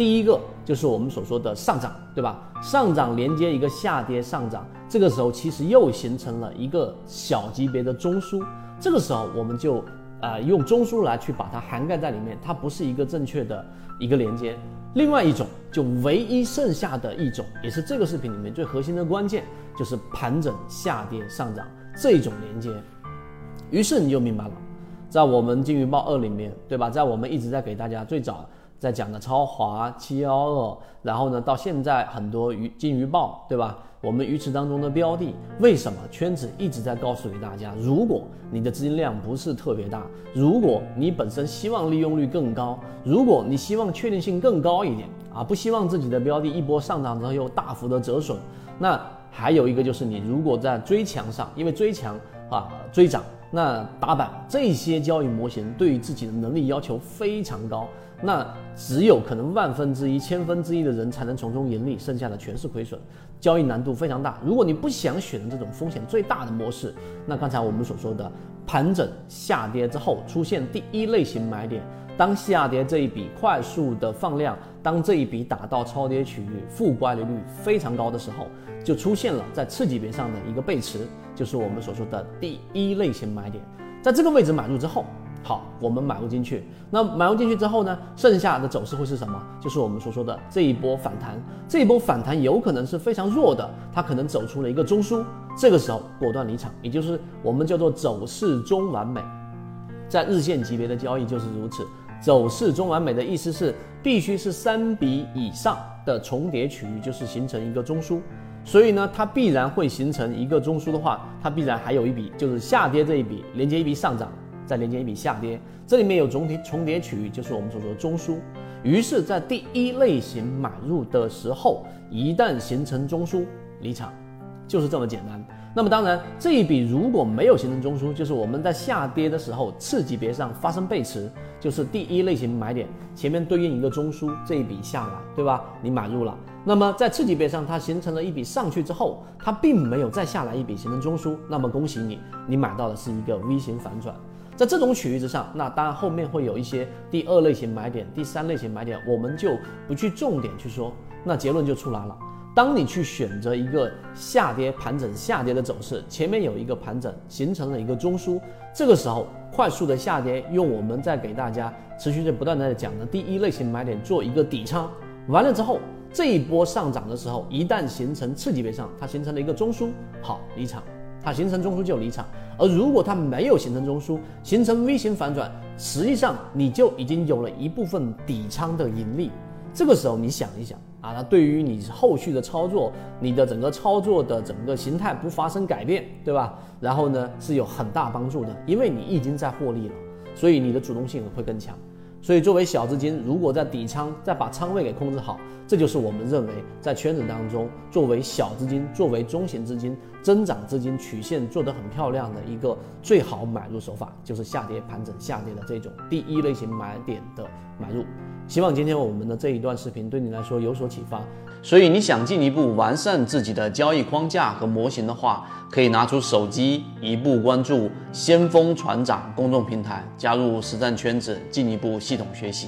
第一个就是我们所说的上涨，对吧？上涨连接一个下跌上涨，这个时候其实又形成了一个小级别的中枢，这个时候我们就呃用中枢来去把它涵盖在里面，它不是一个正确的一个连接。另外一种就唯一剩下的一种，也是这个视频里面最核心的关键，就是盘整下跌上涨这种连接。于是你就明白了，在我们金鱼报二里面，对吧？在我们一直在给大家最早。在讲的超华七幺二，然后呢，到现在很多鱼金鱼报，对吧？我们鱼池当中的标的，为什么圈子一直在告诉给大家？如果你的资金量不是特别大，如果你本身希望利用率更高，如果你希望确定性更高一点啊，不希望自己的标的一波上涨之后又大幅的折损，那还有一个就是你如果在追强上，因为追强啊追涨。那打板这些交易模型对于自己的能力要求非常高，那只有可能万分之一、千分之一的人才能从中盈利，剩下的全是亏损，交易难度非常大。如果你不想选择这种风险最大的模式，那刚才我们所说的盘整下跌之后出现第一类型买点，当下跌这一笔快速的放量，当这一笔打到超跌区域，负乖离率非常高的时候，就出现了在次级别上的一个背驰。就是我们所说的第一类型买点，在这个位置买入之后，好，我们买入进去。那买入进去之后呢，剩下的走势会是什么？就是我们所说的这一波反弹。这一波反弹有可能是非常弱的，它可能走出了一个中枢，这个时候果断离场，也就是我们叫做走势中完美。在日线级别的交易就是如此，走势中完美的意思是必须是三笔以上的重叠区域，就是形成一个中枢。所以呢，它必然会形成一个中枢的话，它必然还有一笔就是下跌这一笔连接一笔上涨，再连接一笔下跌，这里面有总体重叠区域，就是我们所说的中枢。于是，在第一类型买入的时候，一旦形成中枢，离场，就是这么简单。那么当然，这一笔如果没有形成中枢，就是我们在下跌的时候次级别上发生背驰，就是第一类型买点前面对应一个中枢，这一笔下来，对吧？你买入了。那么在次级别上它形成了一笔上去之后，它并没有再下来一笔形成中枢，那么恭喜你，你买到的是一个 V 型反转。在这种区域之上，那当然后面会有一些第二类型买点、第三类型买点，我们就不去重点去说，那结论就出来了。当你去选择一个下跌盘整下跌的走势，前面有一个盘整形成了一个中枢，这个时候快速的下跌，用我们在给大家持续在不断的讲的第一类型买点做一个底仓，完了之后这一波上涨的时候，一旦形成次级别上它形成了一个中枢，好离场，它形成中枢就离场，而如果它没有形成中枢，形成 V 型反转，实际上你就已经有了一部分底仓的盈利，这个时候你想一想。啊，那对于你后续的操作，你的整个操作的整个形态不发生改变，对吧？然后呢是有很大帮助的，因为你已经在获利了，所以你的主动性会更强。所以作为小资金，如果在底仓再把仓位给控制好，这就是我们认为在圈子当中作为小资金、作为中型资金、增长资金曲线做得很漂亮的一个最好买入手法，就是下跌盘整下跌的这种第一类型买点的买入。希望今天我们的这一段视频对你来说有所启发。所以你想进一步完善自己的交易框架和模型的话，可以拿出手机，一步关注先锋船长公众平台，加入实战圈子，进一步系统学习。